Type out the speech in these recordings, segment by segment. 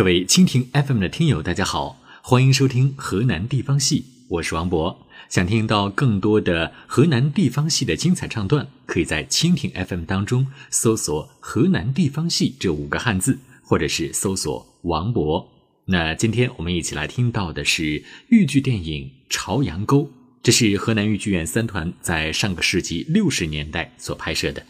各位蜻蜓 FM 的听友，大家好，欢迎收听河南地方戏，我是王博。想听到更多的河南地方戏的精彩唱段，可以在蜻蜓 FM 当中搜索“河南地方戏”这五个汉字，或者是搜索王博。那今天我们一起来听到的是豫剧电影《朝阳沟》，这是河南豫剧院三团在上个世纪六十年代所拍摄的。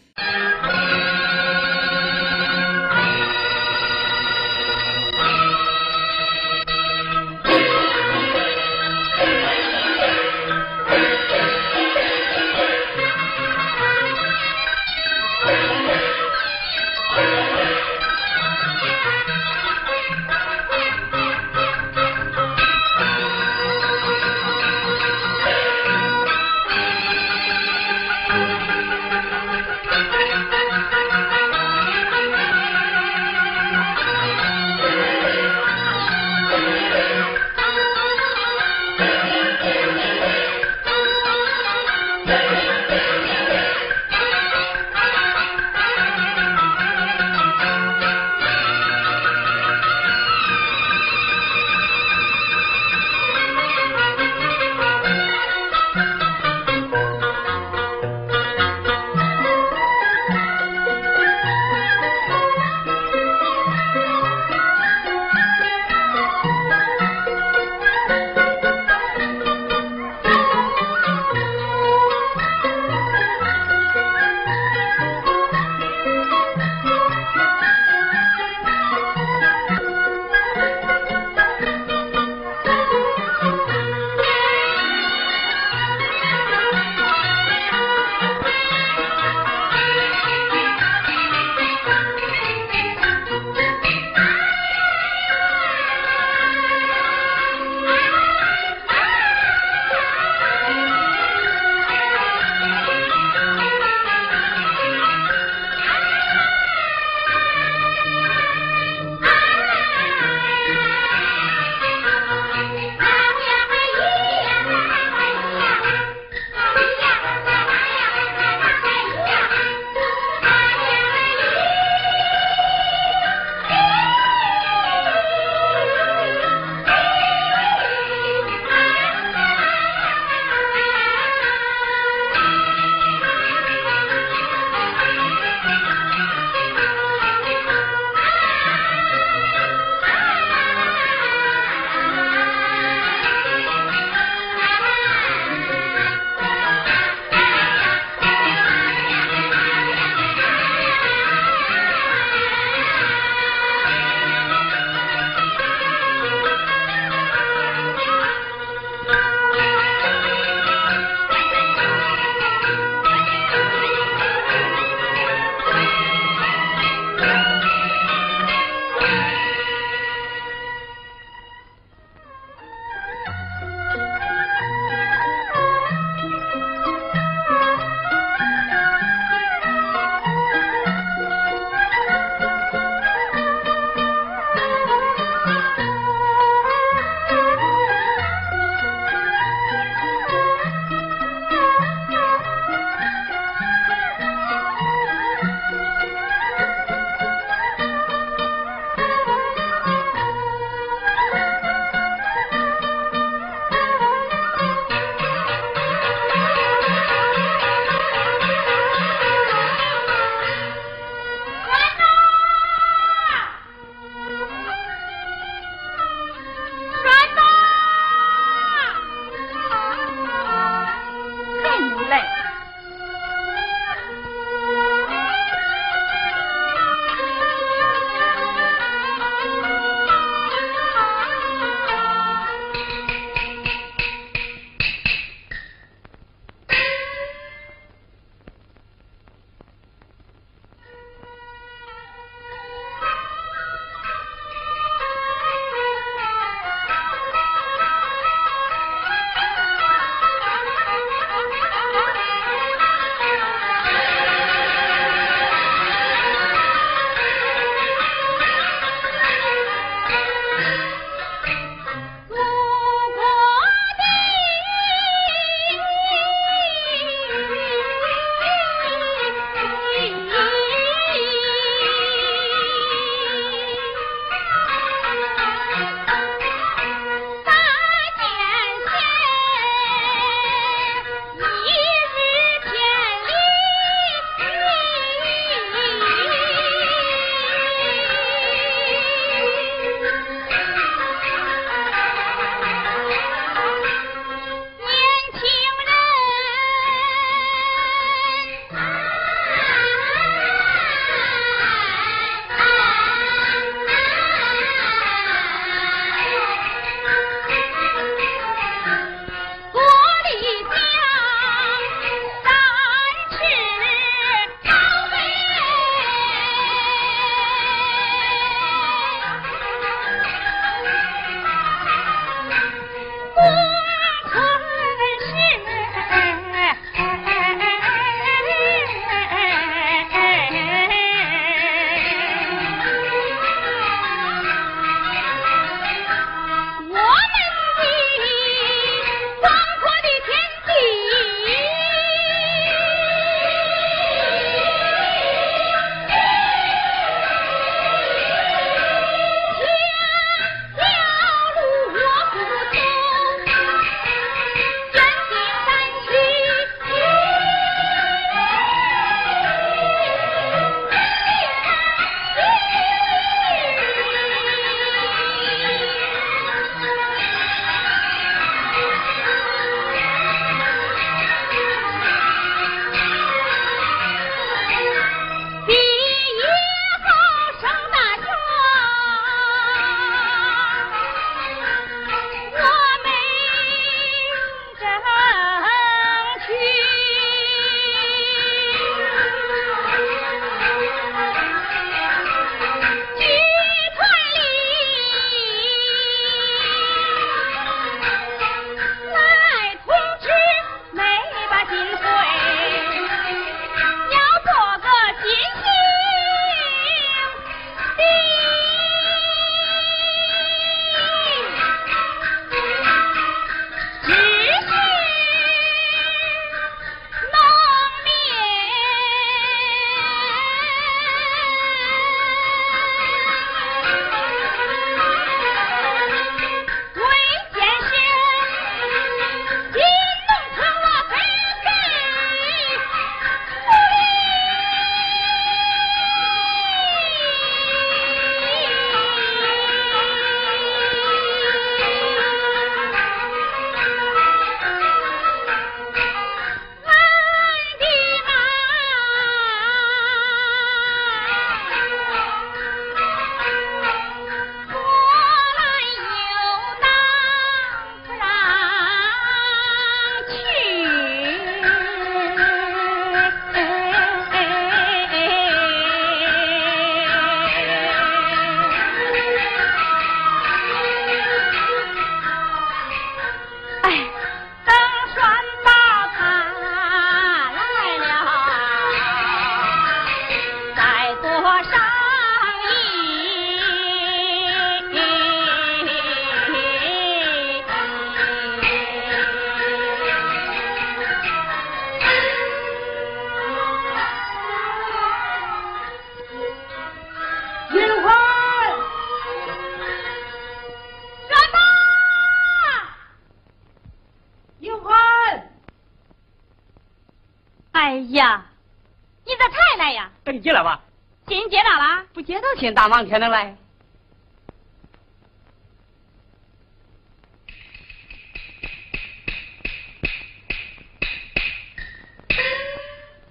大忙天的来。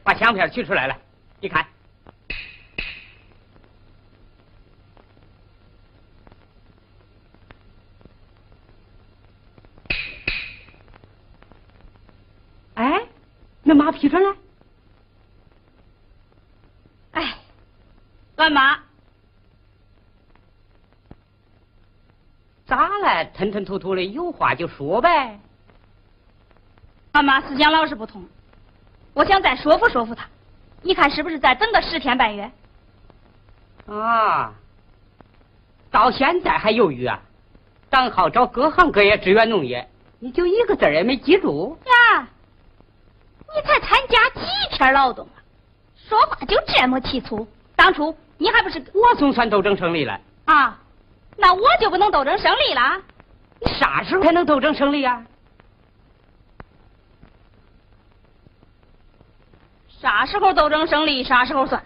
把相片取出来了，你看。哎，那马批准了。哎，俺妈吞吞吐吐的，有话就说呗。俺妈思想老是不同。我想再说服说服他，你看是不是再等个十天半月？啊，到现在还犹豫啊？正好找各行各业支援农业，你就一个字也没记住呀？你才参加几天劳动啊？说话就这么气粗？当初你还不是我总算斗争胜利了啊？那我就不能斗争胜利了？你啥时候才能斗争胜利呀？啥时候斗争胜利，啥时候算。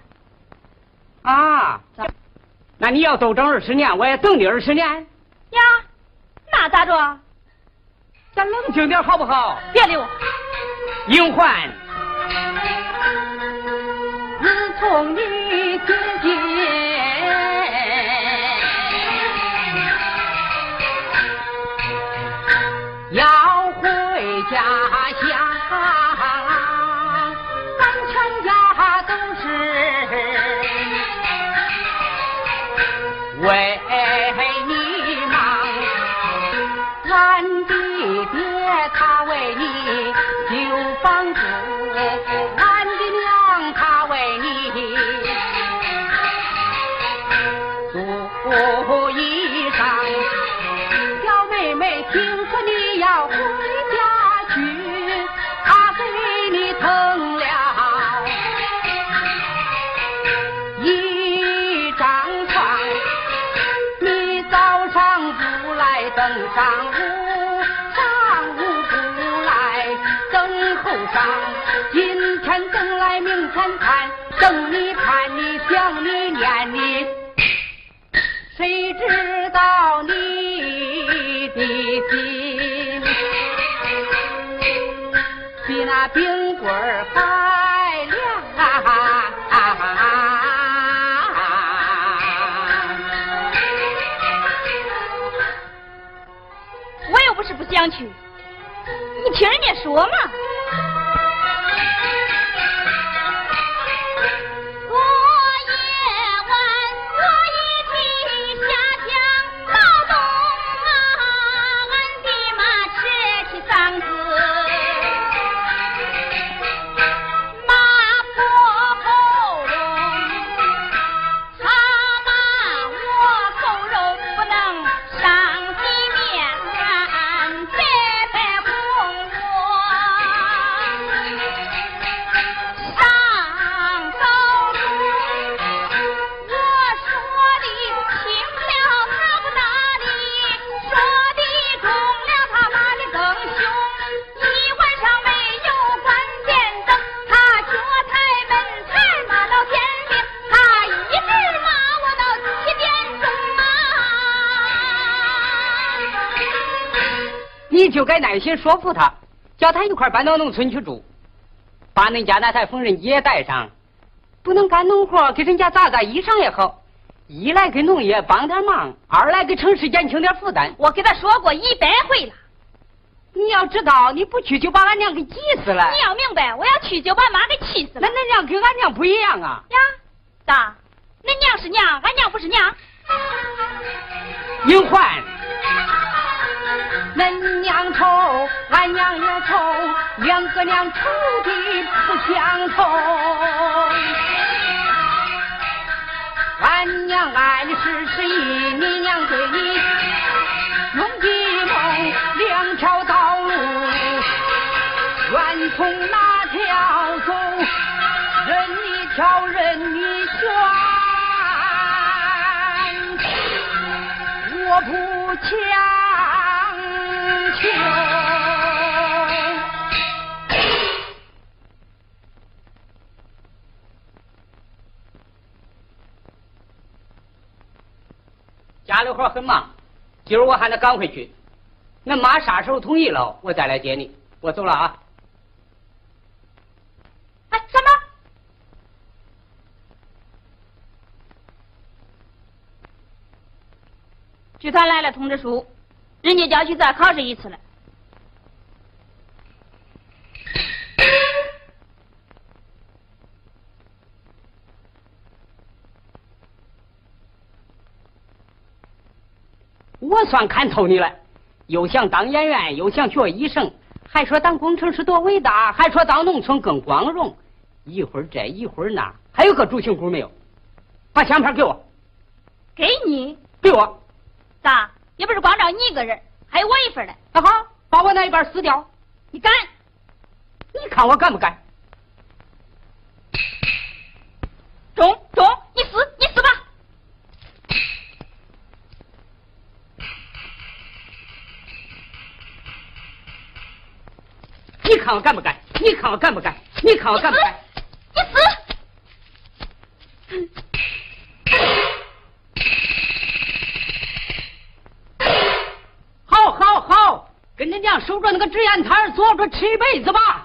啊，那你要斗争二十年，我也等你二十年。呀，那咋着？咱冷静点好不好？别理我。英焕，自从你等后晌。今天等来，明天看，等你看你想你念你，谁知道你的心比那冰棍还凉。我又不是不想去，你听人家说嘛。就该耐心说服他，叫他一块搬到农村去住，把恁家那台缝纫机也带上，不能干农活，给人家砸砸衣裳也好。一来给农业帮点忙，二来给城市减轻点负担。我给他说过一百回了。你要知道，你不去就把俺娘给急死了。你要明白，我要去就把妈给气死了。那恁娘跟俺娘不一样啊？呀，咋？恁娘是娘，俺娘不是娘。英焕。恁娘愁，俺娘也愁，两个娘愁的不相同。俺娘爱的是十一，你娘对你用的梦，两条道路，愿从哪条走，任你挑，任你选，我不强。家里活很忙，今儿我还得赶回去。恁妈啥时候同意了，我再来接你。我走了啊。哎，什么？剧团来了通知书。人家叫去再考试一次了。我算看透你了，又想当演员，又想学医生，还说当工程师多伟大，还说当农村更光荣。一会儿这一会儿那，还有个主心骨没有？把相片给我。给你？给我。咋？也不是光找你一个人，还有我一份呢。那好，把我那一半撕掉。你敢？你看我敢不敢？中中，你撕，你撕吧。你看我敢不敢？你看我敢不敢？你看我敢不敢？你撕！好，好，好，守着那个纸烟摊坐着吃一辈子吧。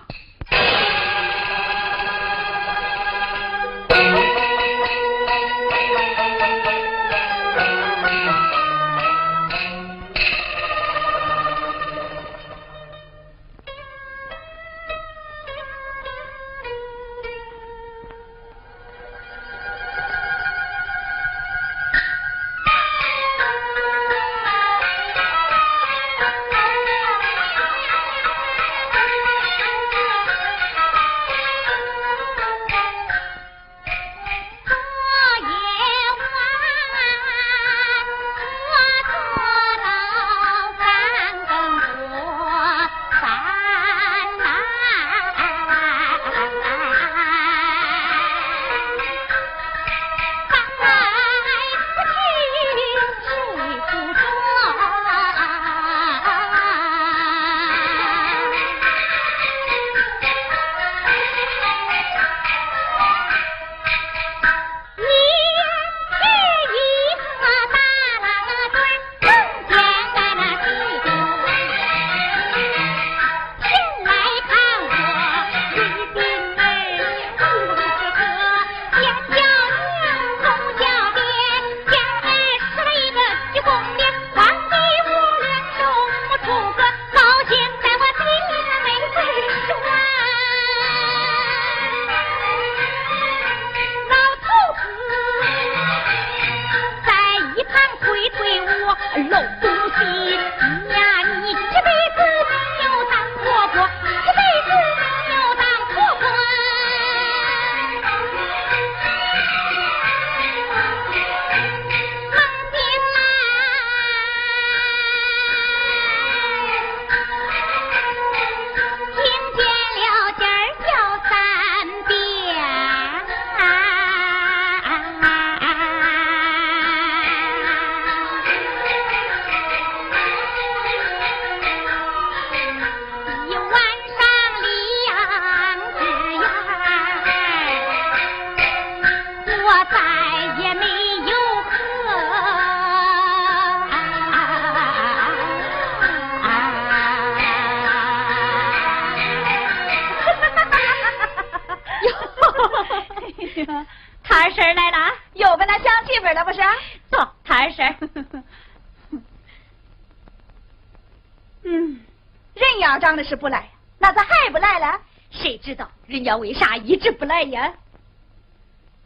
家为啥一直不来呀？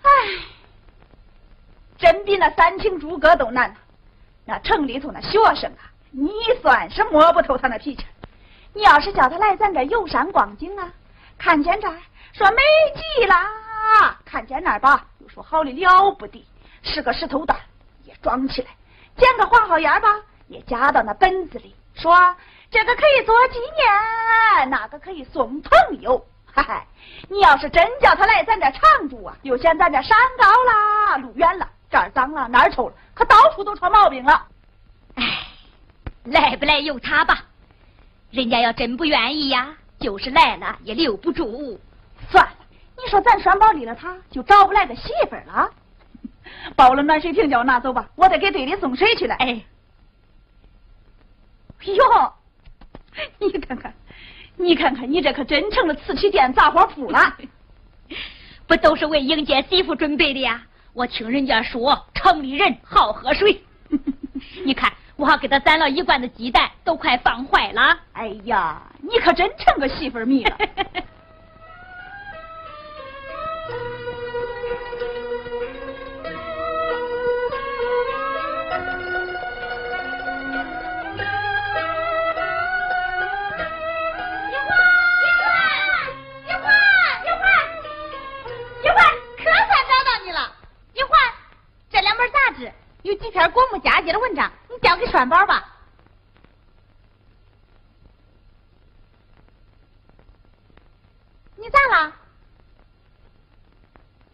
唉，真比那三清诸葛都难。那城里头那学生啊，你算是摸不透他那脾气。你要是叫他来咱这游山逛景啊，看见这说美极了，看见那儿吧又说好的了不得，是个石头蛋也装起来，捡个黄好眼吧也夹到那本子里说。这个可以做纪念，那个可以送朋友。嗨嗨，你要是真叫他来咱这常住啊，又嫌咱这山高啦，路远了，这儿脏了，那儿臭了，可到处都出毛病了。哎，来不来由他吧。人家要真不愿意呀，就是来了也留不住。算了，你说咱栓宝离了他，就找不来个媳妇儿了。包了暖水瓶，叫我拿走吧，我得给队里送水去了。哎，哟，你看看，你看看，你这可真成了瓷器店杂货铺了。不都是为迎接媳妇准备的呀？我听人家说城里人好喝水，你看我还给他攒了一罐子鸡蛋，都快放坏了。哎呀，你可真成个媳妇迷了。这几篇国木家计的文章，你交给栓宝吧。你咋了？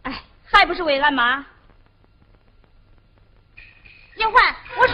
哎，还不是为俺妈。英环，我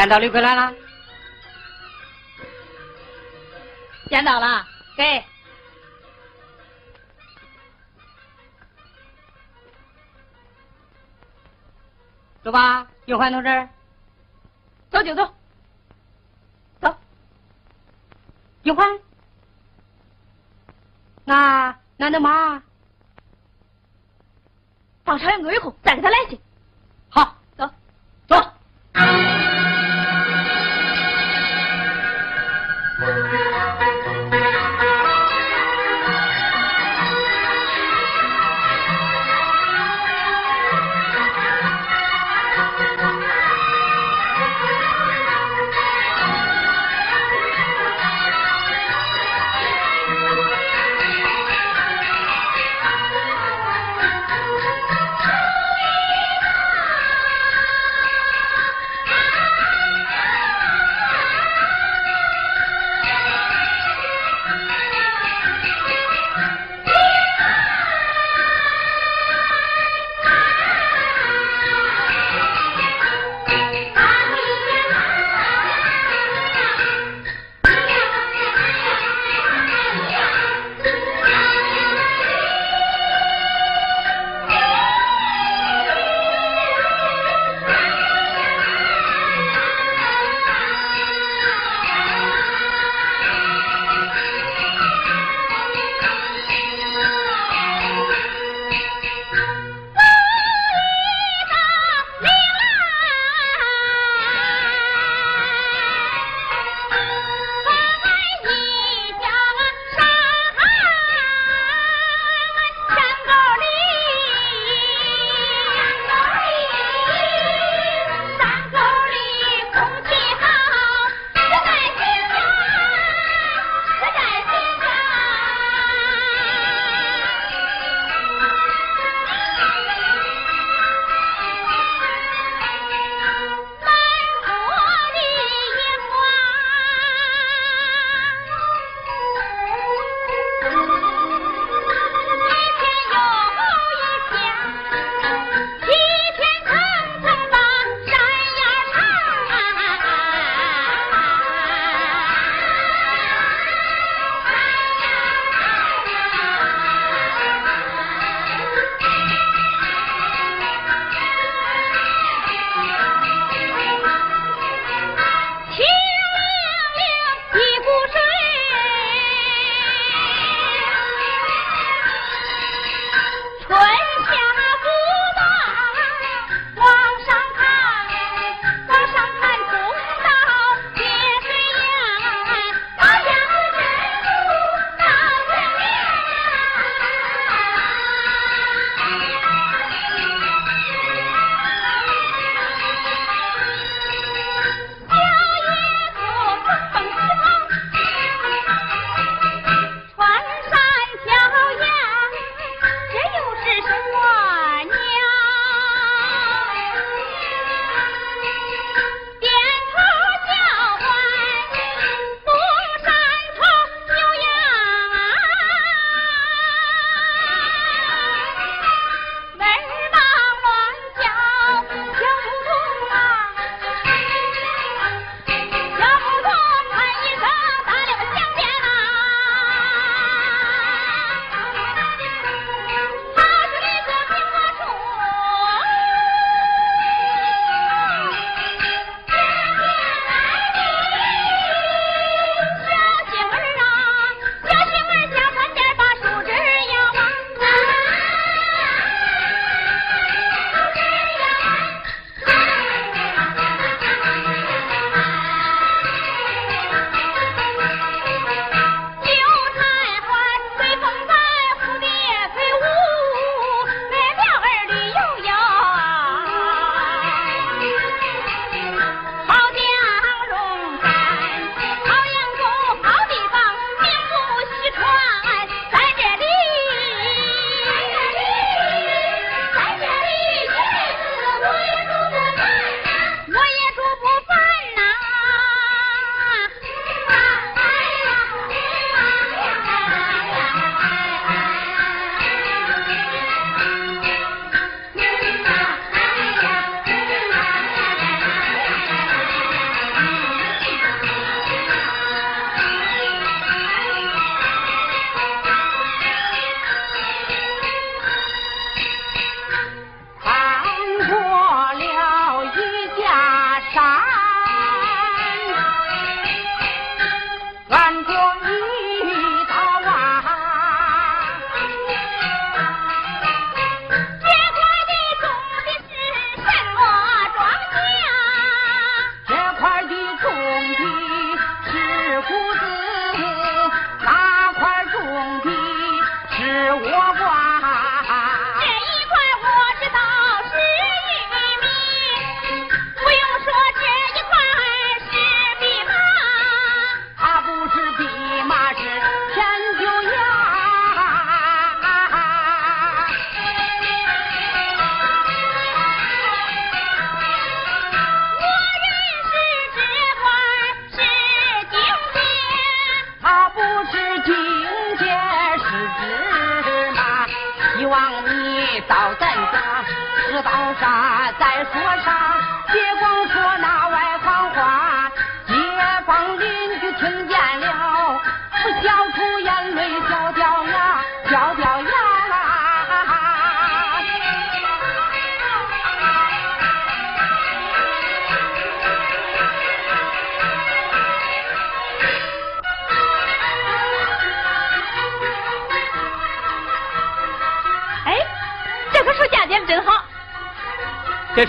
见到李桂兰了，见到了，给。走吧，永欢同志。走就走。走。玉环，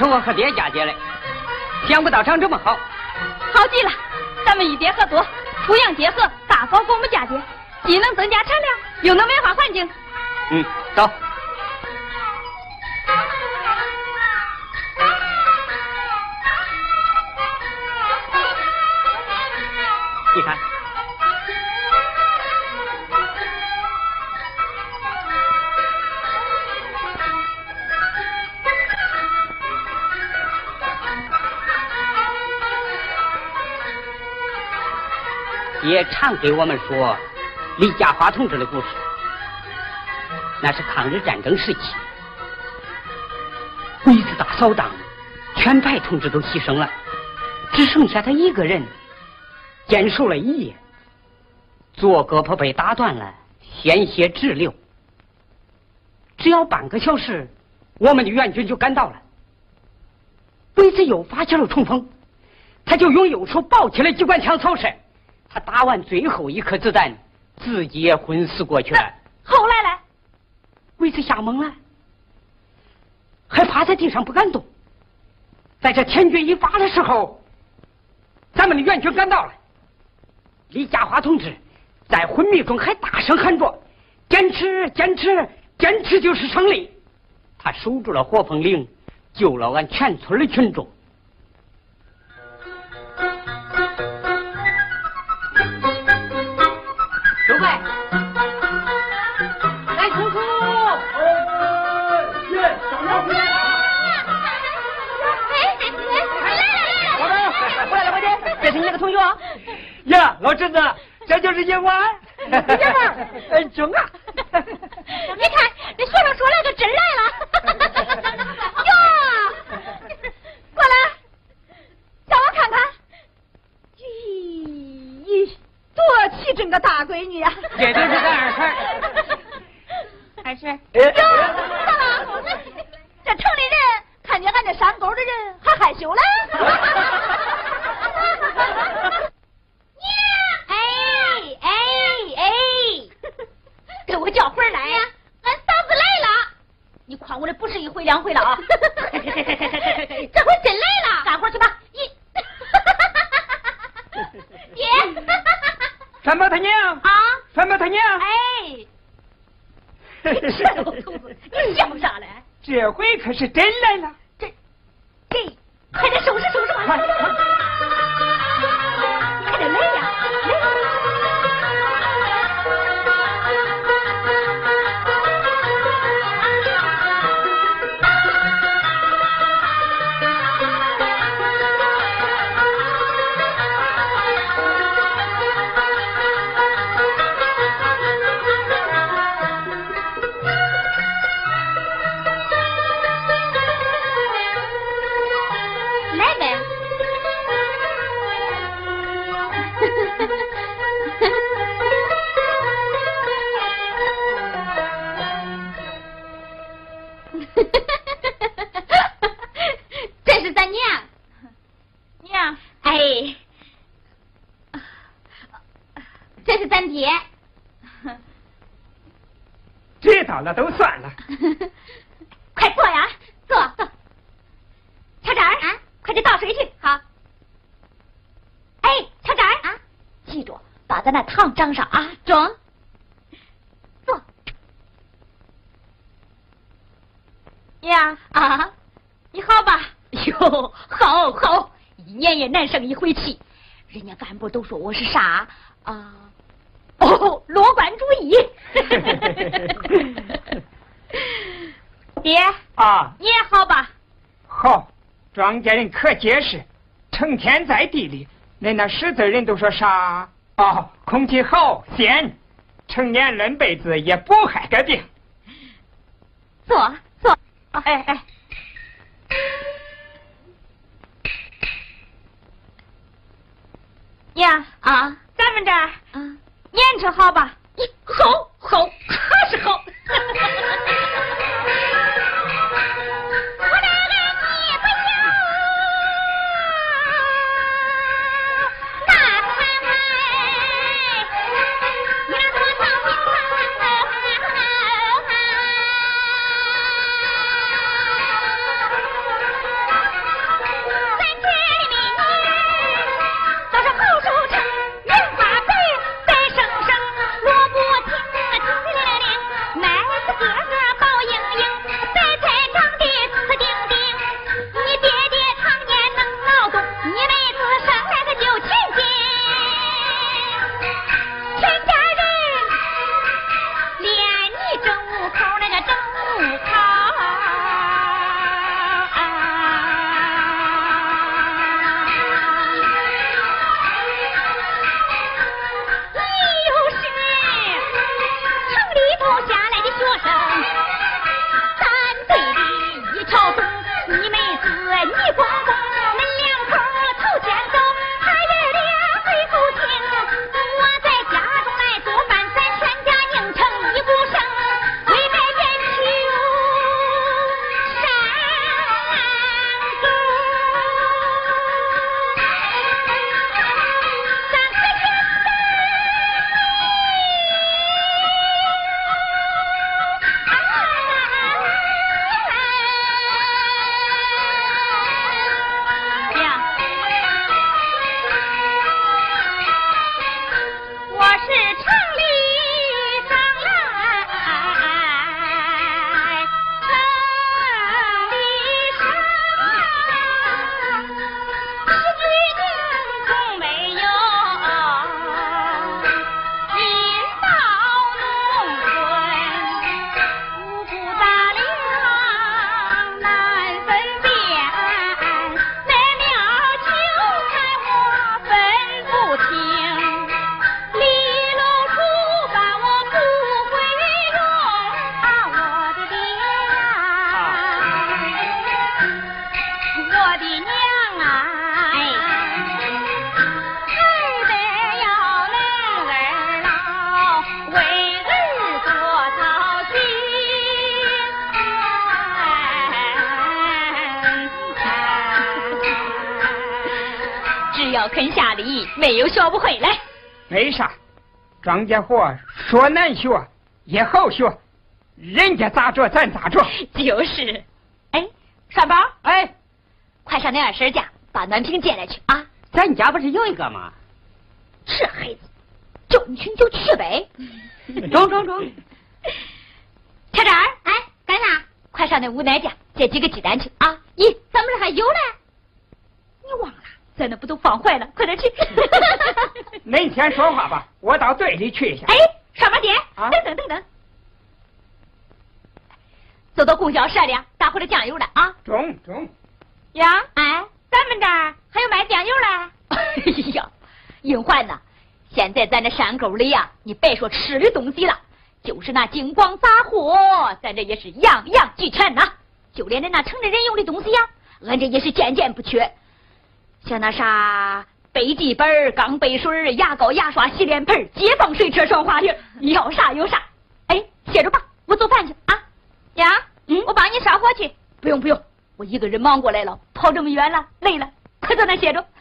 这是我和爹嫁接的，想不到长这么好。好极了！咱们与爹合作，出洋结合，大搞公母嫁接，既能增加产量，又能也常给我们说李家华同志的故事。那是抗日战争时期，鬼子大扫荡，全排同志都牺牲了，只剩下他一个人坚守了一夜。左胳膊被打断了，鲜血直流。只要半个小时，我们的援军就赶到了。鬼子又发起了冲锋，他就用右手抱起了机关枪扫射。他打完最后一颗子弹，自己也昏死过去了。后来呢？为此吓懵了，还趴在地上不敢动。在这天军一发的时候，咱们的援军赶到了。李家华同志在昏迷中还大声喊着：“坚持，坚持，坚持就是胜利！”他守住了火凤岭，救了俺全村的群众。诸位，来叔叔，回来了，回来！这是你那个同学？呀，老侄子，这就是叶万。叶万，哎，中啊！你看，这学生说来就真来了。哟，过来，让我看看。咦，多气整个大闺女啊！也就是个二婶。二婶，哟，咋了？这城里人看见俺这山沟的人还害羞嘞？哎哎哎，给我叫回来呀！俺嫂子来了，你诓我的不是一回两回了啊！这回真来了，干活去吧！一，爹，三宝他娘啊，三宝他娘，哎，这老头子，你笑啥嘞？这回可是真来了。这，这，快点收拾收拾吧！快快快知道了都算了。快坐呀，坐坐。小展儿啊，快去倒水去。好。哎，小展儿啊，记住把咱那糖装上啊。中。坐。娘啊，你好吧？哟，好好，一年也难生一回气。人家干部都说我是啥啊？乐观主义，爹啊，你也好吧？好，庄稼人可结实，成天在地里，连那识字人都说啥？哦，空气好，鲜，成年论辈子也不害个病。坐坐，哎哎，娘啊，咱们这儿啊。念着好吧？好，好，还是好。学不会来。没啥，庄稼活说难学也好学，人家咋着咱咋着。就是，哎，帅宝，哎，快上那二婶家把暖瓶借来去啊！咱家不是有一个吗？这孩子，叫你去你就去呗。中中中。小张，哎，干啥？快上那五奶家借几个鸡蛋去啊！咦，咱们这还有呢？你忘了？咱那不都放坏了？快点去！恁先说话吧，我到队里去一下。哎，上班爹，等等等等，走到供销社里打回来酱油了啊！中中。呀，哎，咱们这儿还有卖酱油的。哎呀，银环呐，现在咱这山沟里呀，你别说吃的东西了，就是那金光杂货，咱这也是样样俱全呐。就连那那成人用的东西呀，俺这也是件件不缺。像那啥笔记本、钢杯水、牙膏、牙刷、洗脸盆、解放水车、双滑梯，要啥有啥。哎，歇着吧，我做饭去啊。呀，嗯，我帮你烧火去。不用不用，我一个人忙过来了，跑这么远了，累了，快坐那歇着。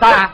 当然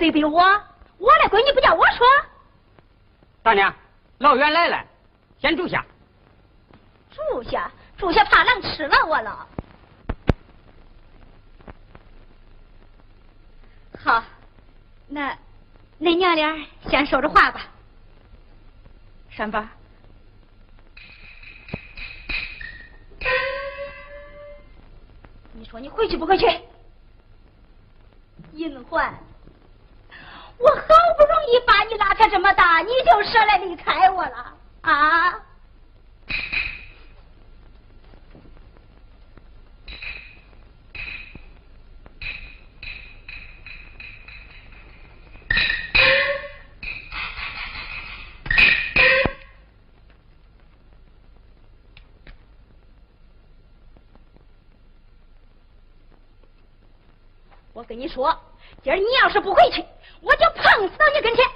对比我，我的闺女不叫我说，大娘，老远来了，先住下。你就舍得离开我了啊？我跟你说，今儿你要是不回去，我就碰死到你跟前。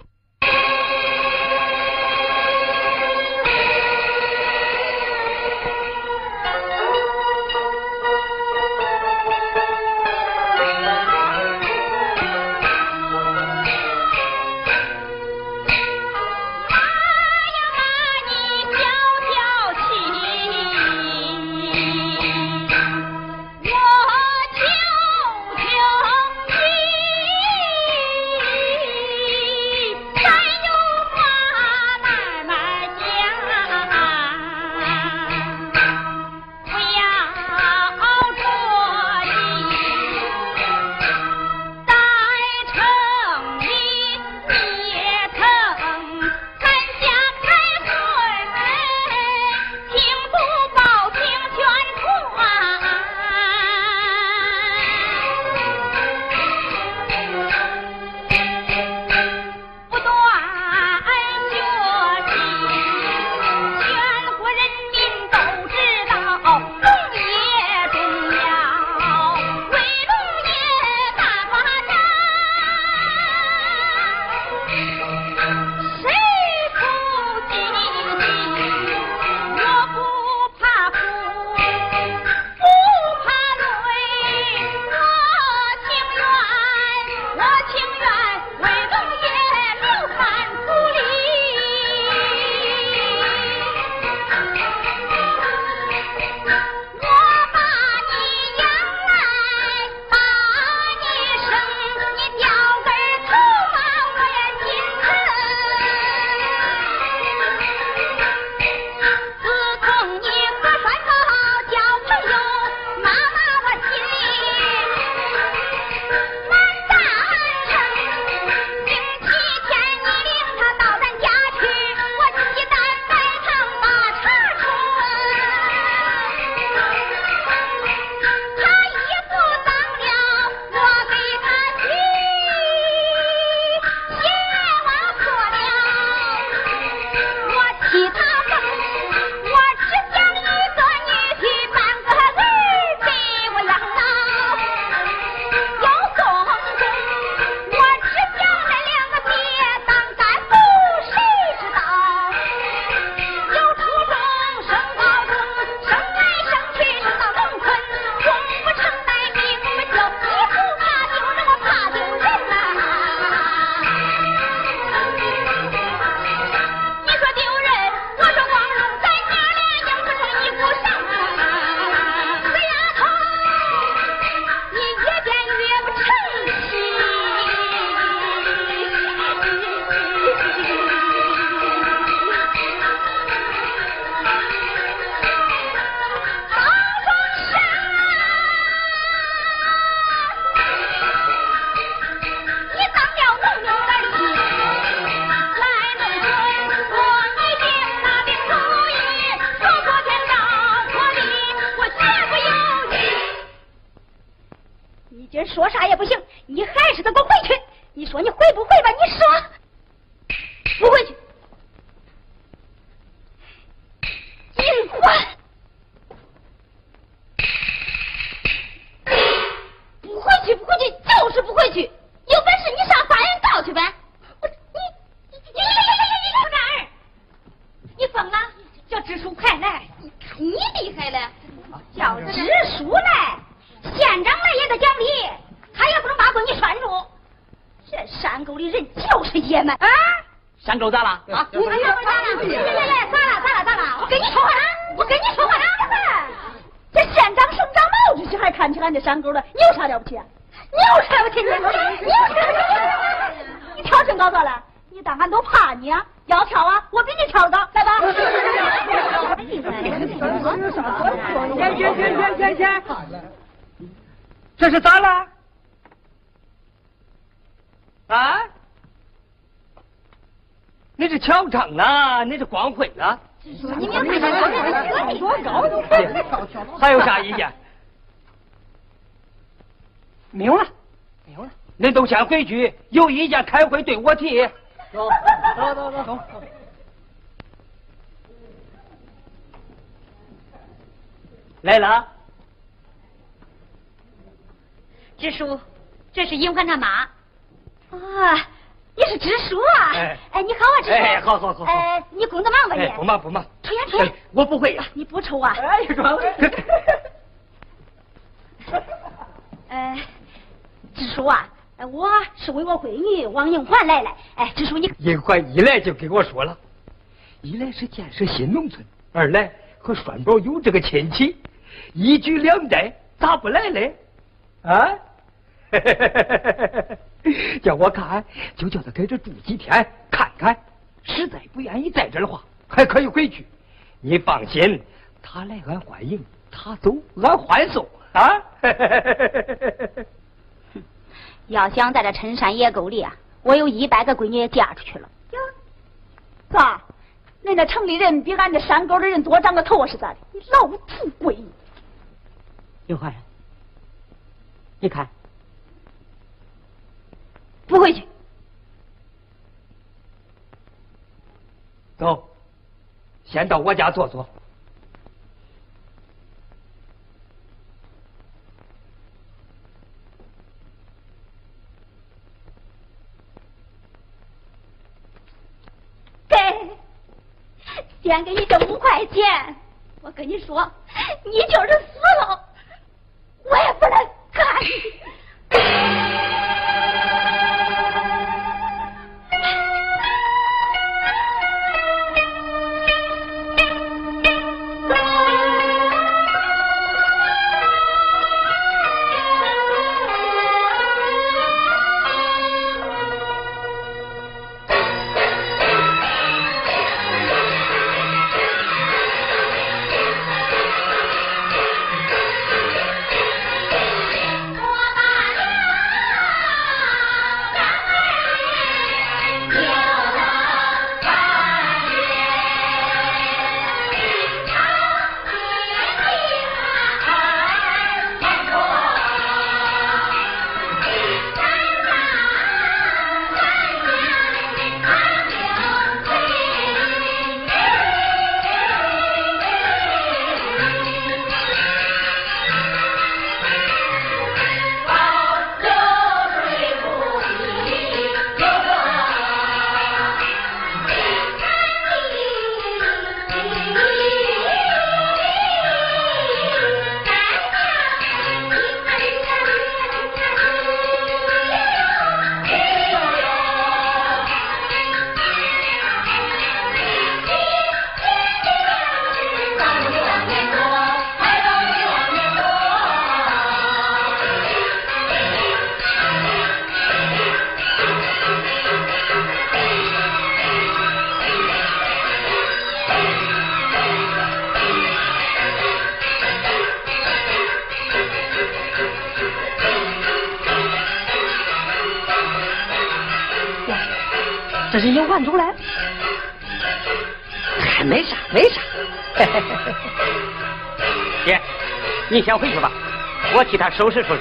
先回去，有意见开会对我提。走走走走走。来了，支书，这是银环他妈。啊，你是支书啊？哎，哎，你好啊，支书。哎，好好好。哎，你工作忙吧你？不忙不忙。抽烟抽烟。我不会呀。你不抽啊？哎，装。哎，支书啊。我是为我闺女王银环来了，哎，支书你。银环一来就给我说了，一来是建设新农村，二来和栓宝有这个亲戚，一举两得，咋不来嘞？啊？叫我看，就叫他在这住几天看看，实在不愿意在这的话，还可以回去。你放心，他来俺欢迎，他走俺欢送啊。要想在这陈山野沟里啊，我有一百个闺女也嫁出去了。呀，咋？恁那城里人比俺这山沟的人多长个头是咋的？你老土鬼！刘环，你看，不回去。走，先到我家坐坐。捐给你这五块钱，我跟你说，你就是你先回去吧，我替他收拾收拾。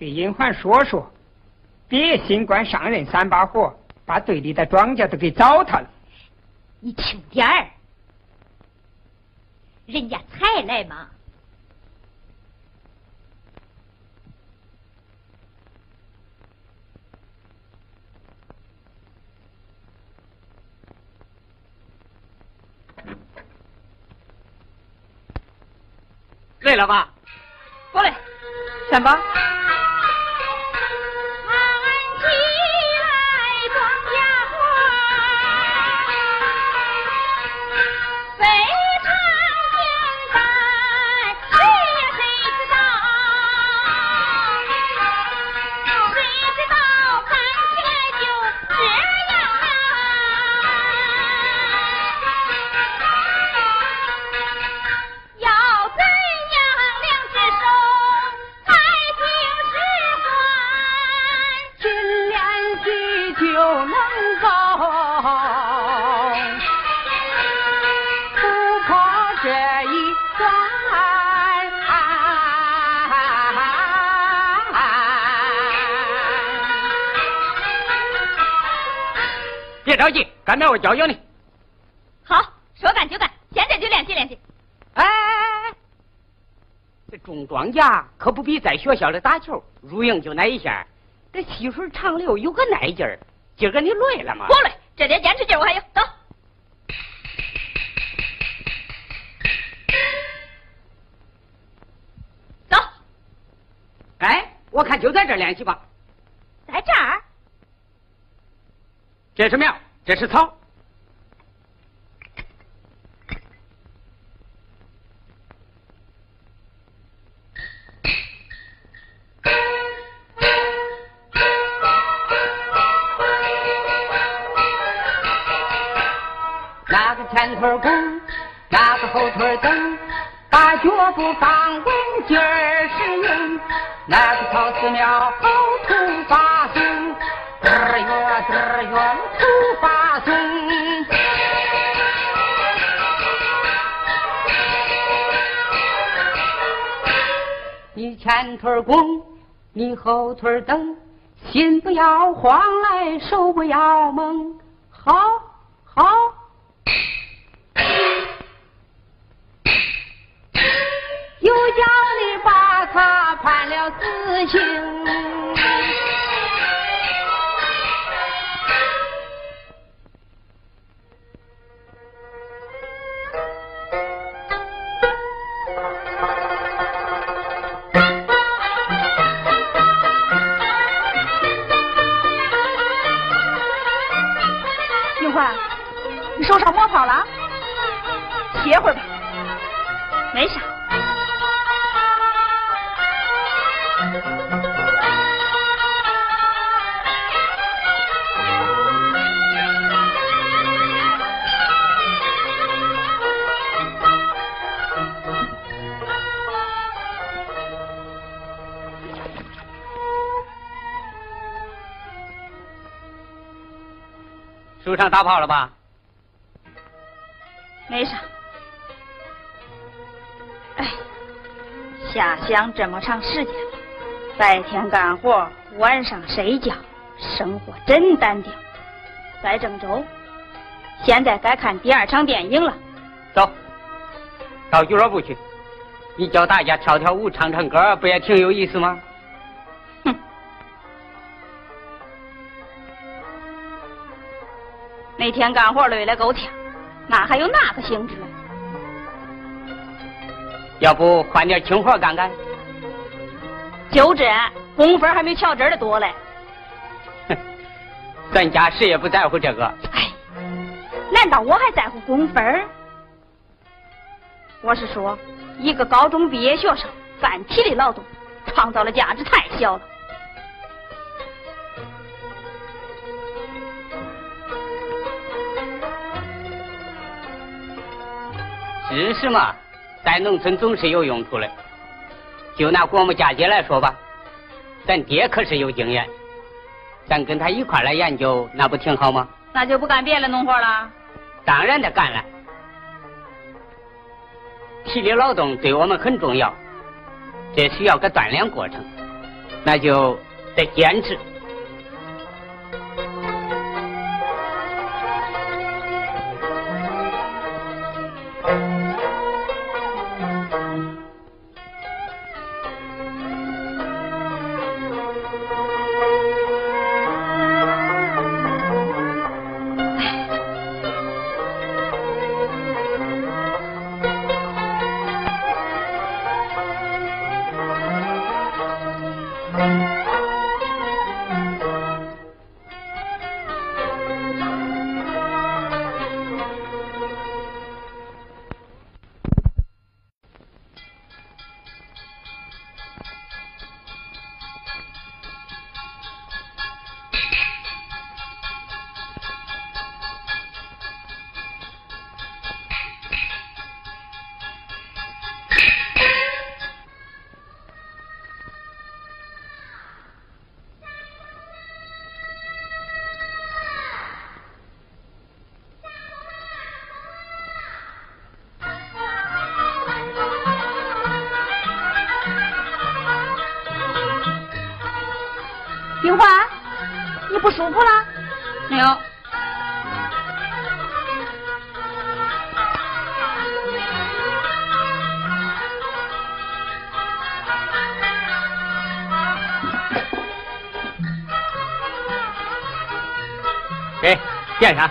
给银环说说，别新官上任三把火，把队里的庄稼都给糟蹋了。你轻点儿，人家才来嘛。累了吧？不累，选吧。着急，干点我教教你。好，说干就干，现在就练习练习。哎哎哎，这种庄稼可不比在学校里打球入营就那一下，这细水长流有个耐劲儿。今儿个你累了吗？不累，这点坚持劲我还有。走，走。哎，我看就在这练习吧。在这儿？这是苗。也是草。前腿弓，你后腿蹬，心不要慌来，手不要猛，好好。又叫你把他判了死刑。打泡了吧？没啥。哎，下乡这么长时间了，白天干活，晚上睡觉，生活真单调。在郑州，现在该看第二场电影了。走，到俱乐部去，你教大家跳跳舞、唱唱歌，不也挺有意思吗？每天干活累得够呛，哪还有那个兴致了？要不换点轻活干干？就这工分还没乔真的多嘞。哼咱家谁也不在乎这个。哎，难道我还在乎工分？我是说，一个高中毕业学生干体力劳动，创造的价值太小了。知识嘛，在农村总是有用处的。就拿国木嫁接来说吧，咱爹可是有经验，咱跟他一块来研究，那不挺好吗？那就不干别的农活了。当然得干了，体力劳动对我们很重要，这需要个锻炼过程，那就得坚持。干啥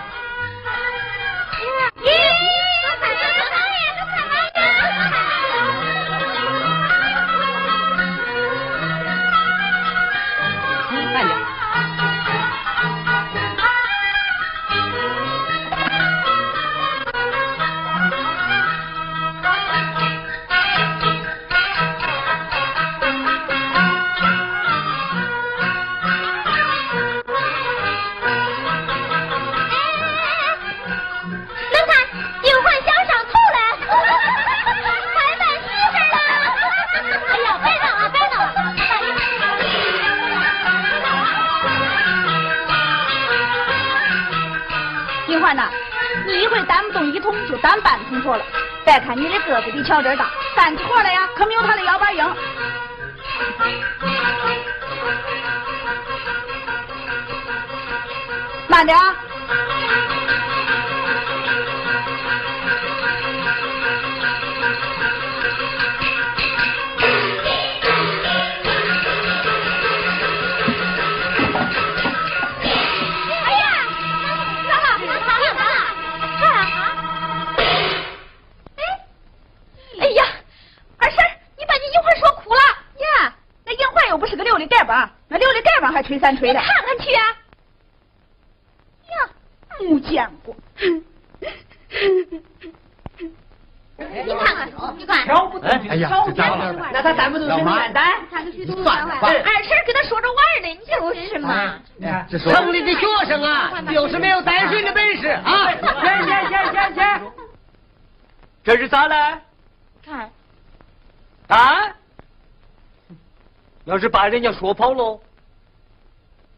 人家说跑了，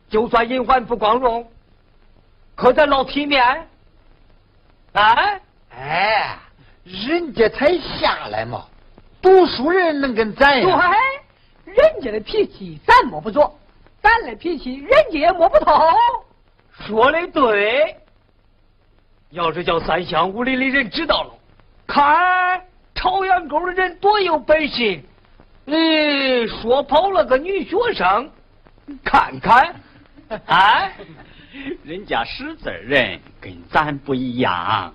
就算隐患不光荣，可得老体面。啊？哎，人家才下来嘛，读书人能跟咱呀？对，人家的脾气咱摸不着，咱的脾气人家也摸不透。说的对，要是叫三乡五里的人知道了，看朝阳沟的人多有本事。你说跑了个女学生，看看，啊，人家识字人跟咱不一样，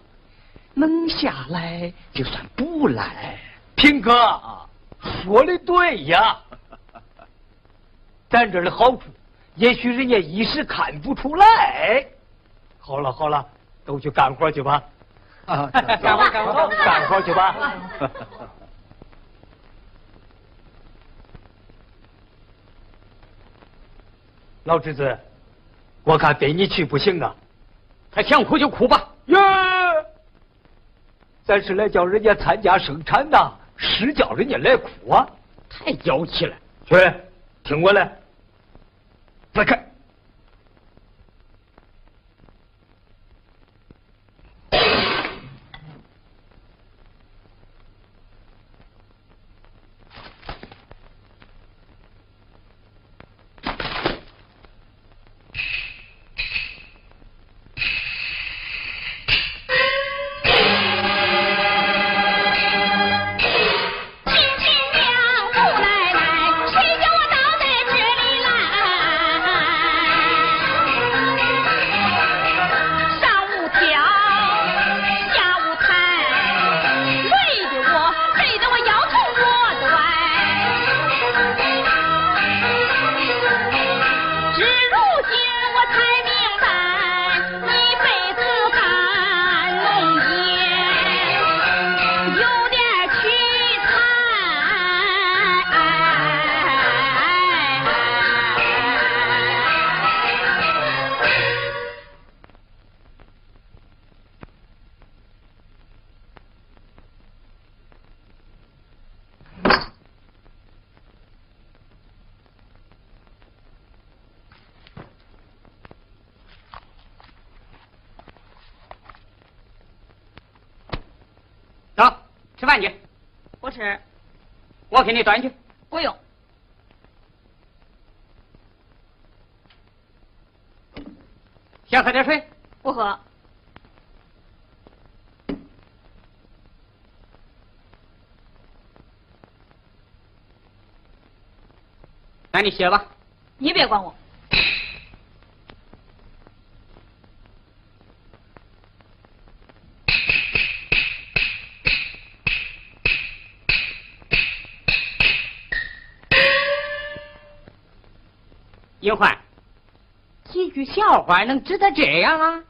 能下来就算不赖。平哥说的对呀，咱这儿的好处，也许人家一时看不出来。好了好了，都去干活去吧。啊干活干活 干活去吧。老侄子，我看背你去不行啊！他想哭就哭吧。耶，咱是来叫人家参加生产的，是叫人家来哭啊！太娇气了。去，听我来，再看。给你端去。不用。想喝点水？不喝。那你歇吧。你别管我。金焕，几句笑话能值得这样啊？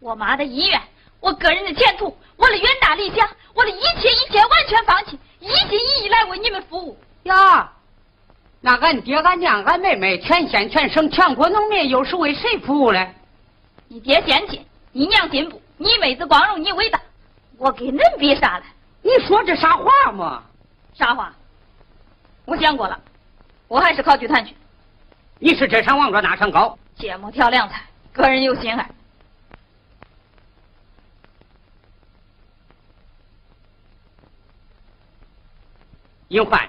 我妈的医院，我个人的前途，我的远大理想，我的一切一切完全放弃，一心一意来为你们服务。呀，那俺爹、俺娘、俺妹妹，全县全省全国农民，又是为谁服务嘞？你爹先进，你娘进步，你妹子光荣，你伟大，我跟恁比啥嘞？你说这啥话嘛？啥话？我想过了。我还是考剧团去。你是这场王庄那场高，芥末挑凉菜，个人有心爱。银环，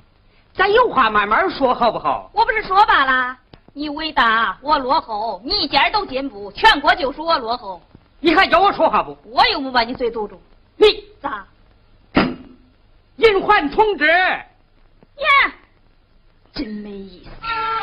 咱有话慢慢说好不好？我不是说罢了，你伟大，我落后，你一点都进步，全国就属我落后。你还叫我说话不？我又不把你嘴堵住。你咋？银环同志，爷。真没意思。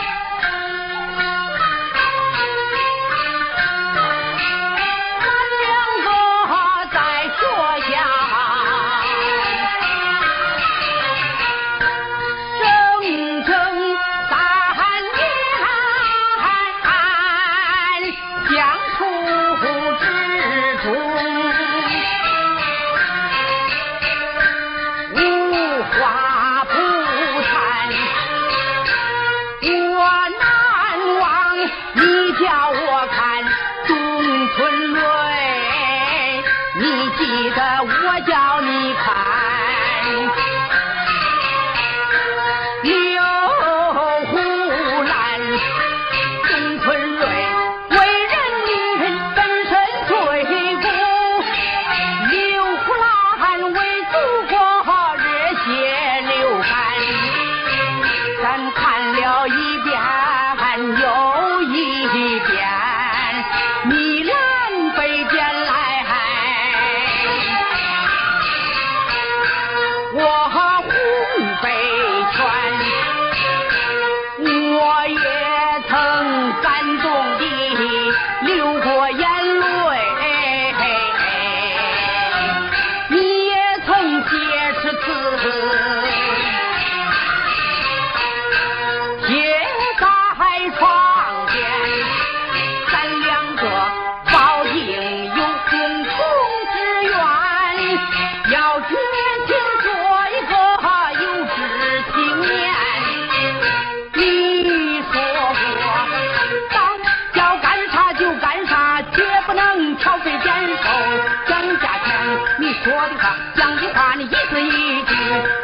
的话，讲的话，你一字一句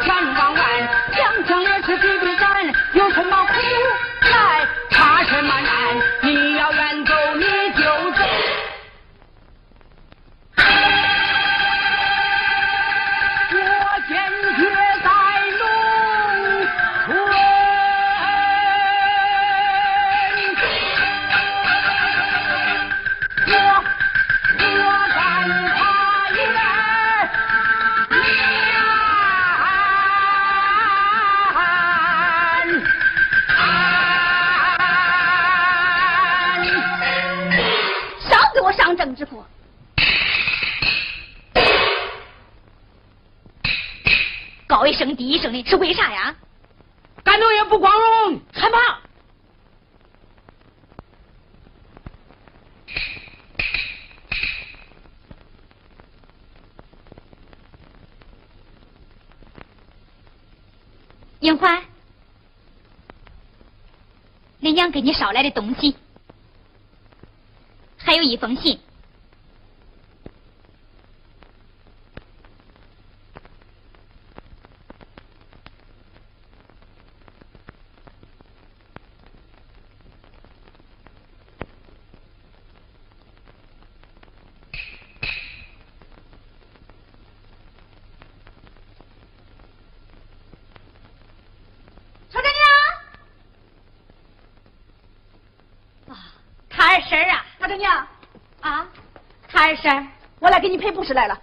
全忘完，想想也是比比咱，有什么苦？是为啥呀？干农也不光荣，害怕。英欢，林娘给你捎来的东西，还有一封信。小丈娘，啊，他二婶儿啊小丈娘，啊，他二婶儿我来给你赔不是来了。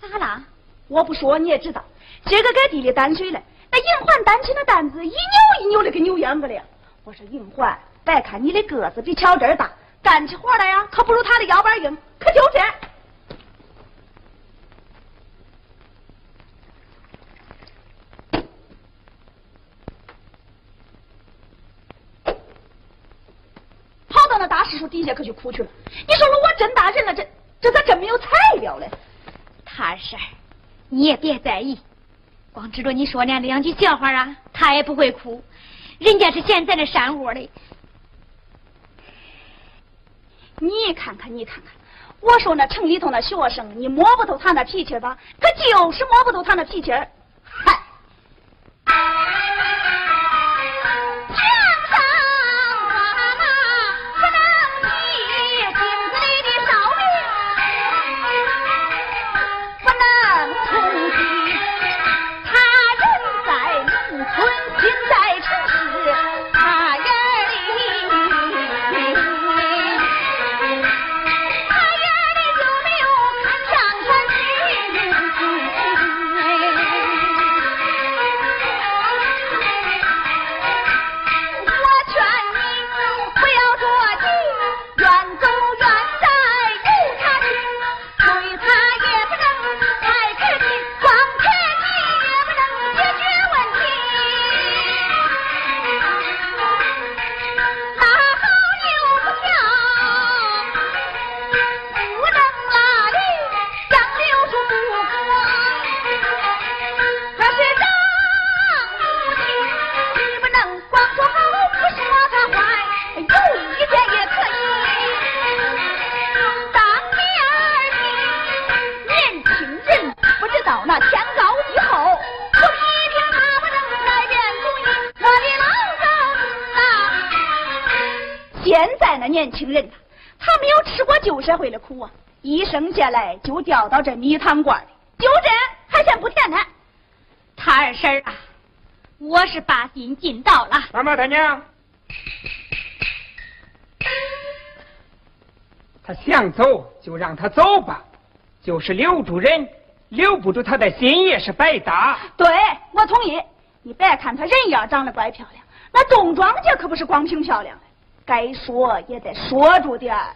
咋啦？我不说你也知道，今儿个给地里担水来，那银环担起那担子一扭一扭的，跟扭秧歌了呀。我说银环，别看你的个子比巧珍儿大，干起活来呀，可不如他的腰板硬，可就这。跑到那大石头底下可就哭去了。你说了，我真大人了，这这咋这没有材料嘞？他二婶儿，你也别在意，光知道你说那两句笑话啊，他也不会哭。人家是现在的山窝里，你看看，你看看，我说那城里头那学生，你摸不透他那脾气吧？可就是摸不透他那脾气。到这米汤罐里，就这还嫌不甜呢。他二婶啊，我是把心尽到了。妈妈大娘，他想走就让他走吧，就是留住人，留不住他的心也是白搭。对，我同意。你别看他人样长得怪漂亮，那种庄稼可不是光凭漂亮的，该说也得说住点儿。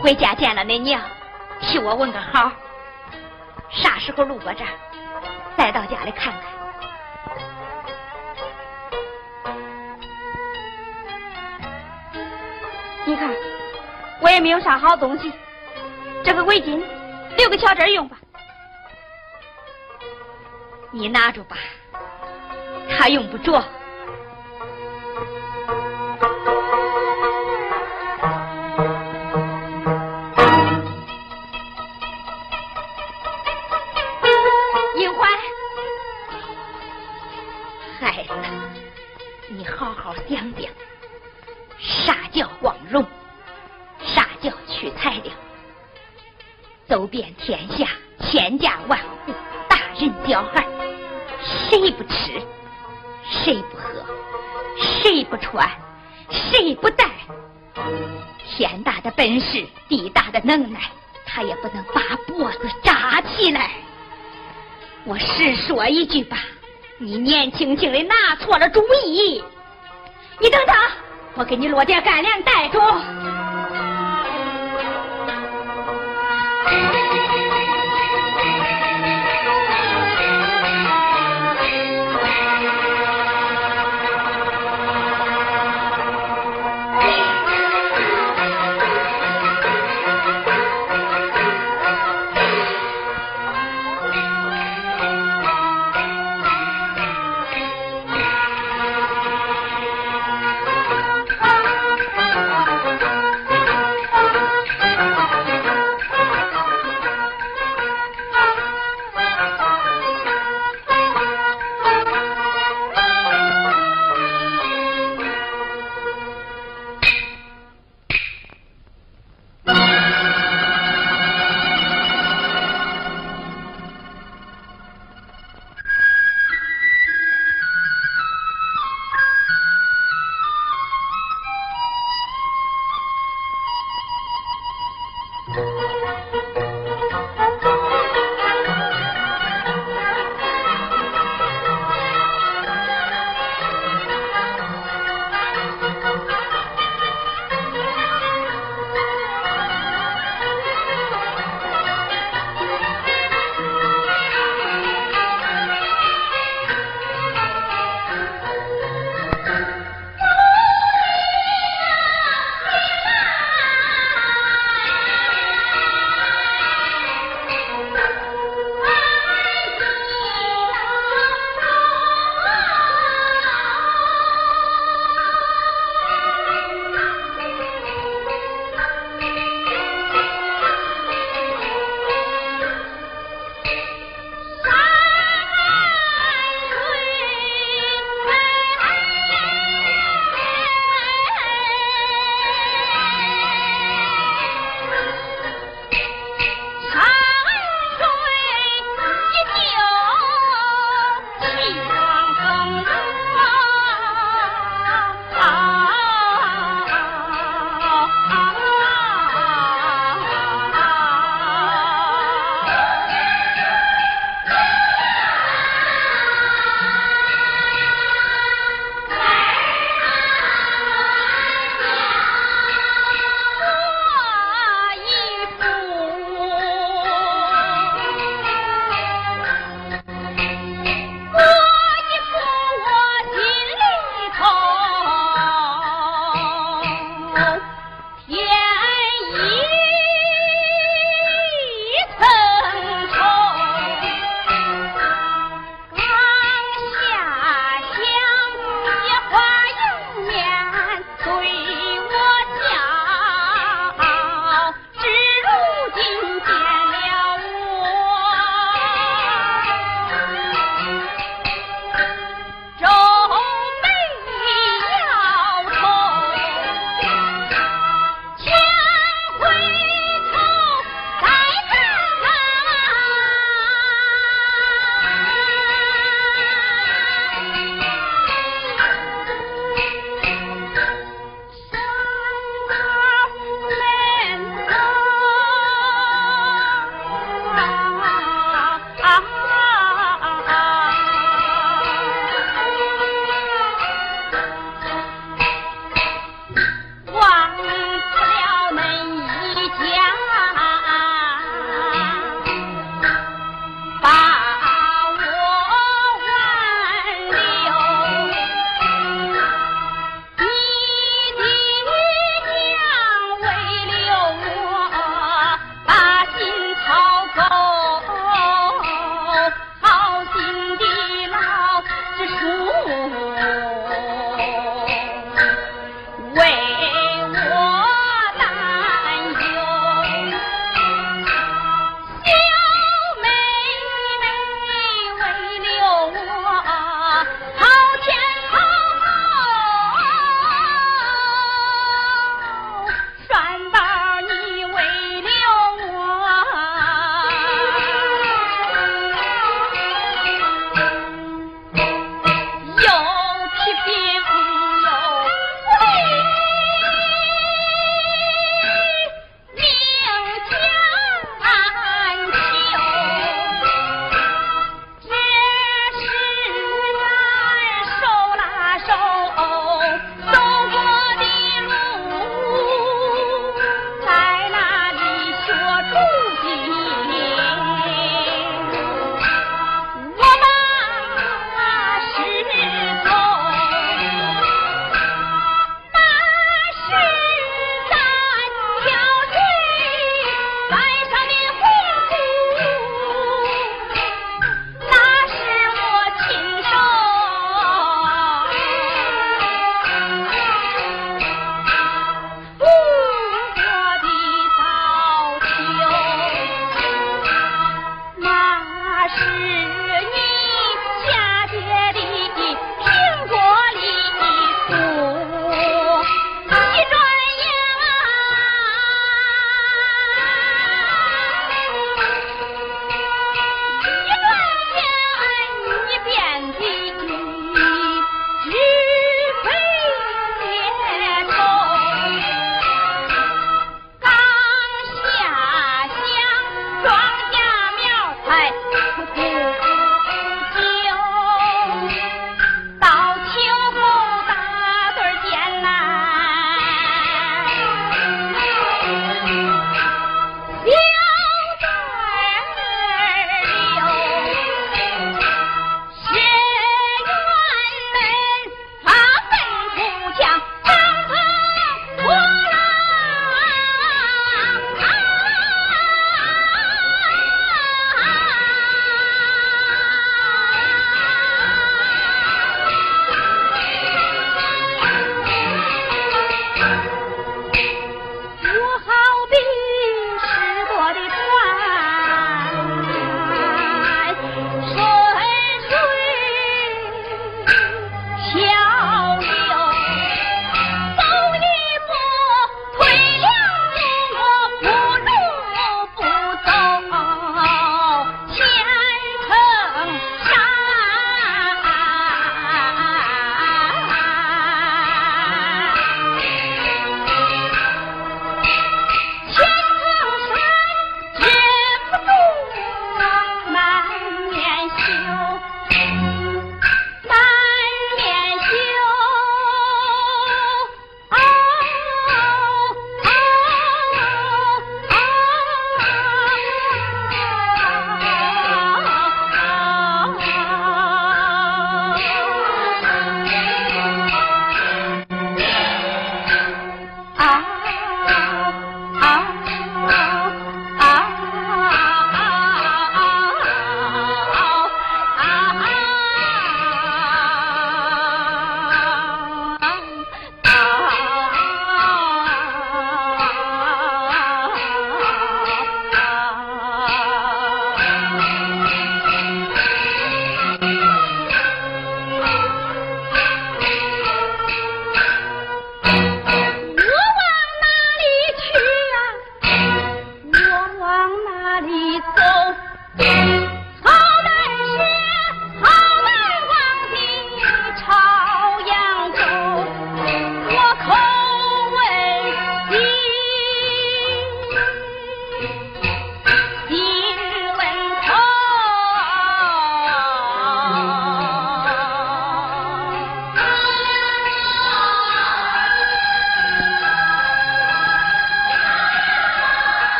回家见了恁娘，替我问个好。啥时候路过这儿，再到家里看看。你看，我也没有啥好东西，这个围巾留给巧珍用吧。你拿着吧，他用不着。去吧，你年轻轻的拿错了主意。你等等，我给你落点干粮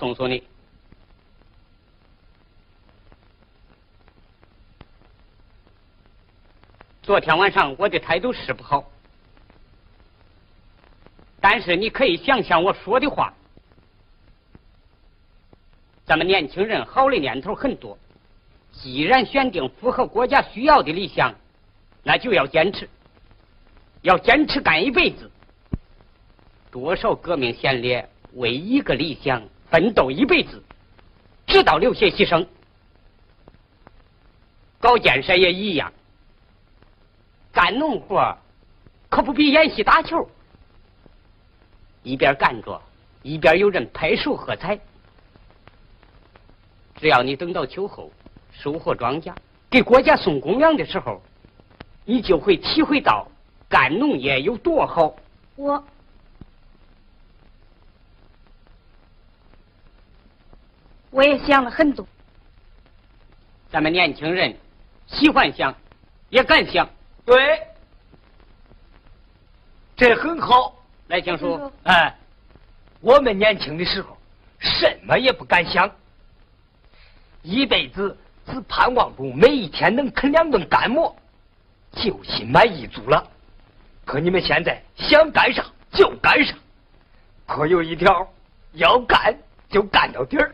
送送你。昨天晚上我的态度是不好，但是你可以想想我说的话。咱们年轻人好的念头很多，既然选定符合国家需要的理想，那就要坚持，要坚持干一辈子。多少革命先烈为一个理想奋斗一辈子，直到流血牺牲。搞建设也一样。干农活可不比演戏打球，一边干着，一边有人拍手喝彩。只要你等到秋后收获庄稼，给国家送公粮的时候，你就会体会到干农业有多好。我我也想了很多。咱们年轻人喜欢想，也敢想。对，这很好，来青叔。哎，我们年轻的时候，什么也不敢想，一辈子只盼望着每一天能啃两顿干馍，就心满意足了。可你们现在想干啥就干啥，可有一条，要干就干到底儿，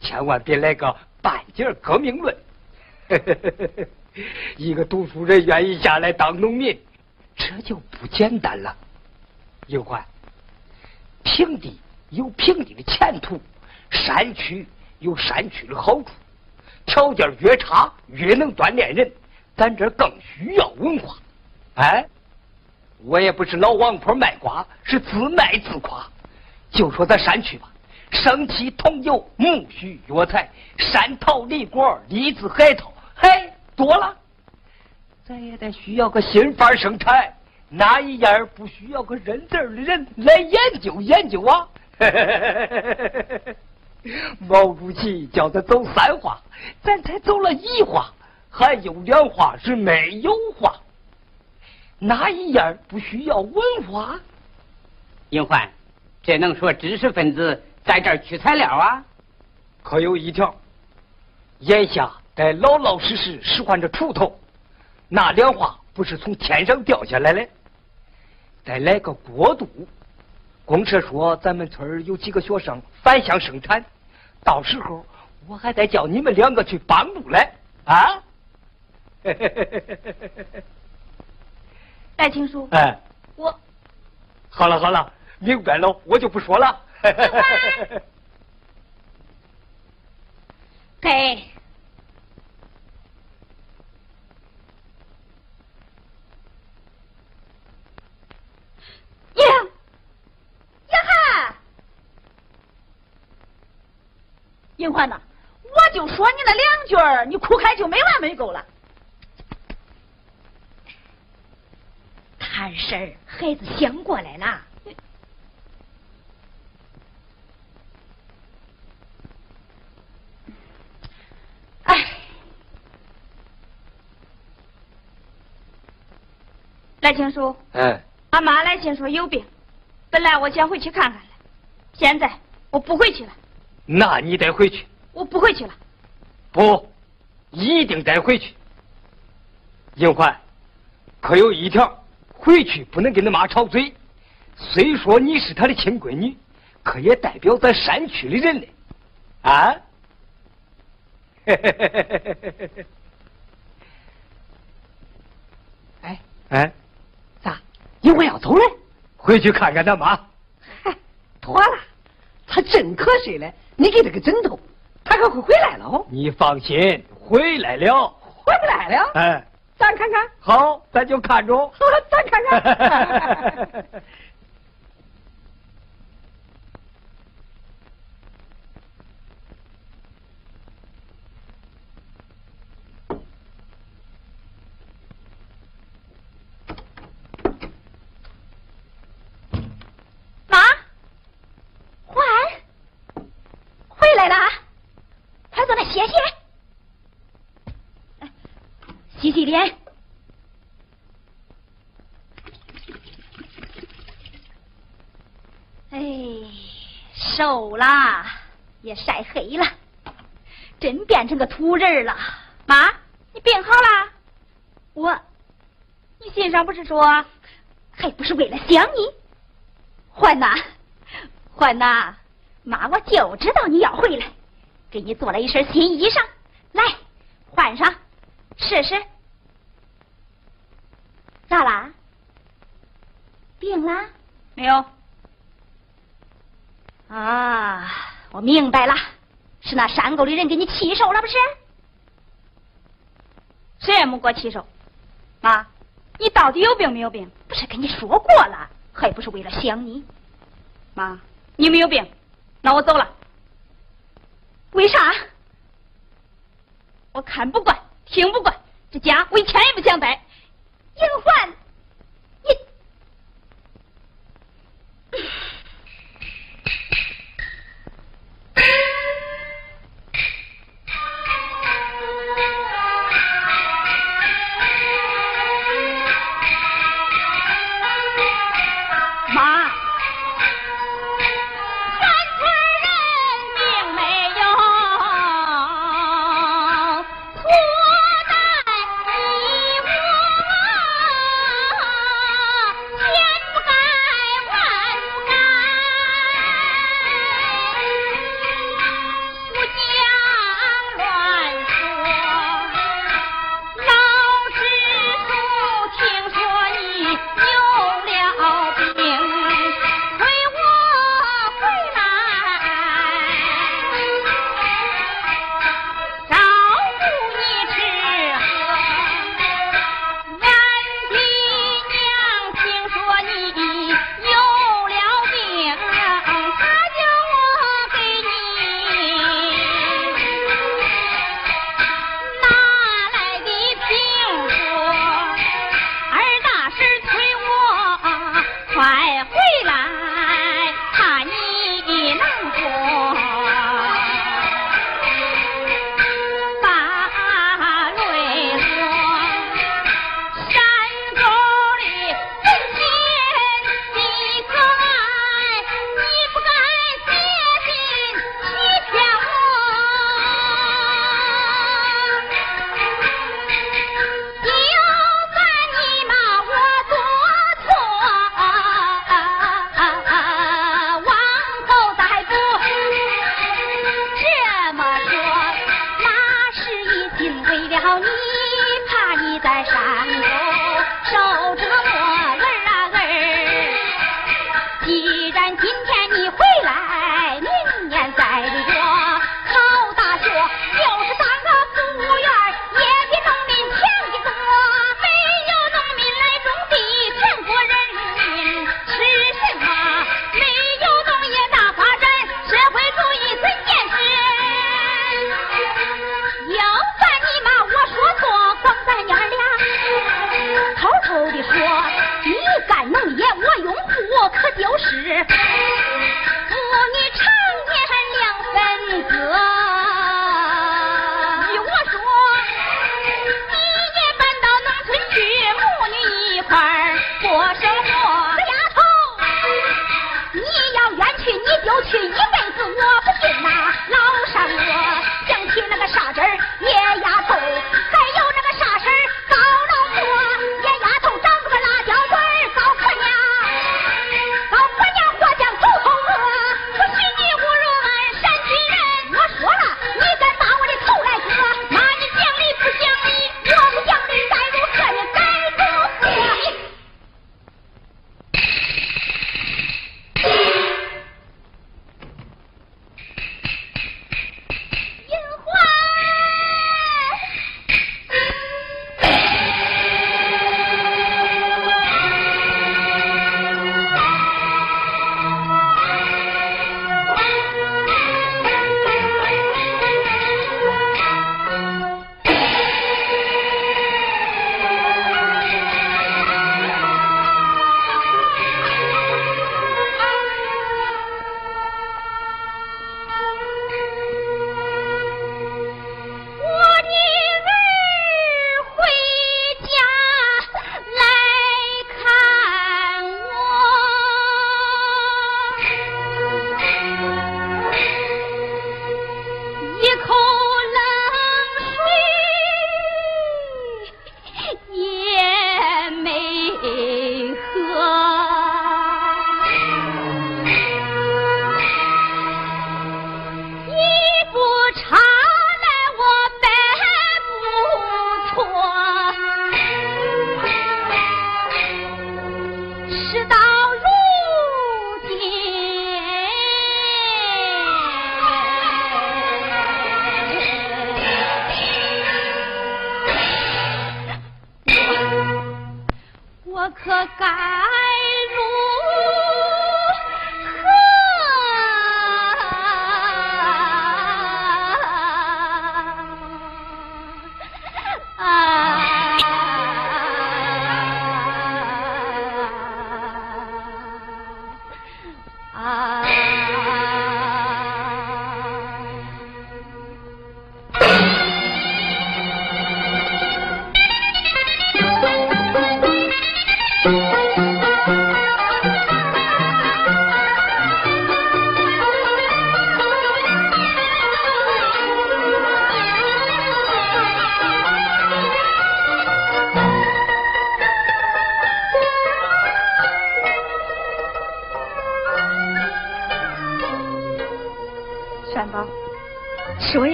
千万别来个半截革命论。一个读书人愿意下来当农民，这就不简单了。有关平地有平地的前途，山区有山区的好处。条件越差越能锻炼人，咱这更需要文化。哎，我也不是老王婆卖瓜，是自卖自夸。就说咱山区吧，生漆、桐油、木须、药材、山桃、梨果、李子、海桃，嘿。多了，咱也得需要个新法生产，哪一样不需要个认字的人来研究研究啊？毛主席叫他走三化，咱才走了一化，还有两化是没有化，哪一样不需要文化？英焕，这能说知识分子在这儿取材料啊？可有一条，眼下。得老老实实使唤着锄头，那两话不是从天上掉下来的。再来个过渡，公社说咱们村有几个学生返乡生产，到时候我还得叫你们两个去帮助来啊！戴青叔，哎，我好了好了，明白了，我就不说了。给。英，英汉，英焕呐，我就说你那两句儿，你哭开就没完没够了。谈事儿，孩子想过来了。哎，赖青叔。嗯。俺妈来信说有病，本来我想回去看看的，现在我不回去了。那你得回去。我不回去了。不，一定得回去。英焕，可有一条，回去不能跟你妈吵嘴。虽说你是她的亲闺女，可也代表咱山区的人嘞，啊？哎 哎。因为要走了，回去看看他妈。嗨，妥了，他真瞌睡了。你给他个枕头，他可会回来了哦。你放心，回来了。回不来了？哎，咱看看。好，咱就看着。咱看看。了啊，快坐那歇歇。洗洗脸。哎，瘦了，也晒黑了，真变成个土人了。妈，你病好了，我，你信上不是说，还不是为了想你，欢呐欢呐。妈，我就知道你要回来，给你做了一身新衣裳，来换上试试。咋啦？病了？没有。啊，我明白了，是那山沟里人给你气受了，不是？谁也没给我气受。妈，你到底有病没有病？不是跟你说过了，还不是为了想你。妈，你没有病，那我走了。为啥？我看不惯，听不惯，这家我一天也不想待。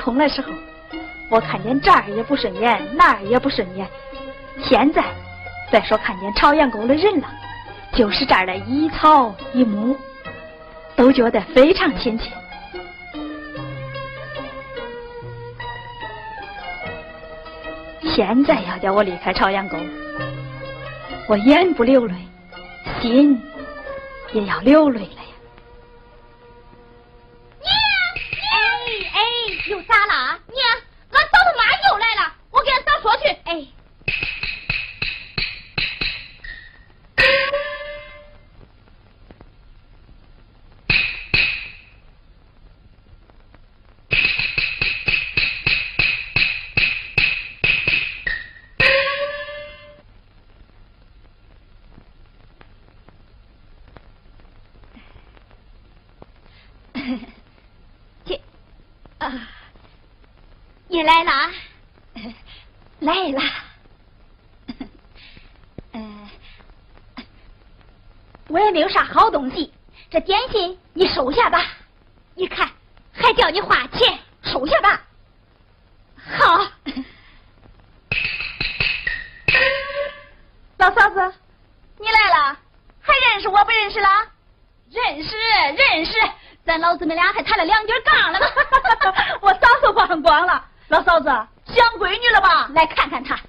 铜的时候，我看见这儿也不顺眼，那儿也不顺眼。现在，再说看见朝阳沟的人了，就是这儿的一草一木，都觉得非常亲切。现在要叫我离开朝阳沟，我眼不流泪，心也要流泪了。姊妹俩还抬了两句杠了呢。我啥都忘光了。老嫂子想闺女了吧？来看看她。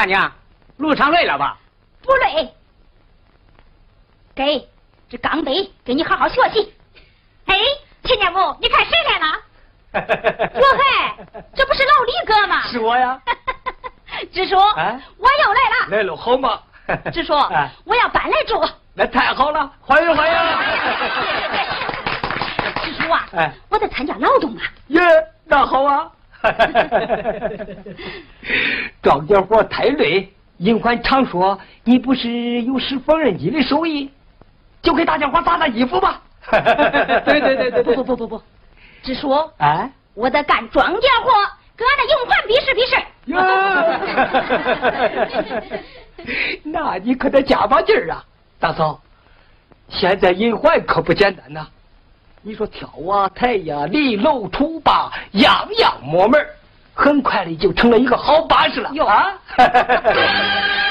大娘路上累了吧？不累。给这钢杯给你好好学习哎亲家母你看谁来了？我嘿这不是老李哥吗？是我呀。支书我又来了。来了好吗？支书我要搬来住。那太好了欢迎欢迎。支书啊哎我在参加劳动啊耶那好啊 庄稼活太累，银环常说你不是有使缝纫机的手艺，就给大家伙打打衣服吧。对对对对对，不不不不不，支书，哎，我得干庄稼活，跟俺那银环比试比试。哟，那你可得加把劲儿啊，大嫂。现在银环可不简单呐，你说挑啊、抬呀、立楼、出吧，样样摸门儿很快的就成了一个好把式了。有啊！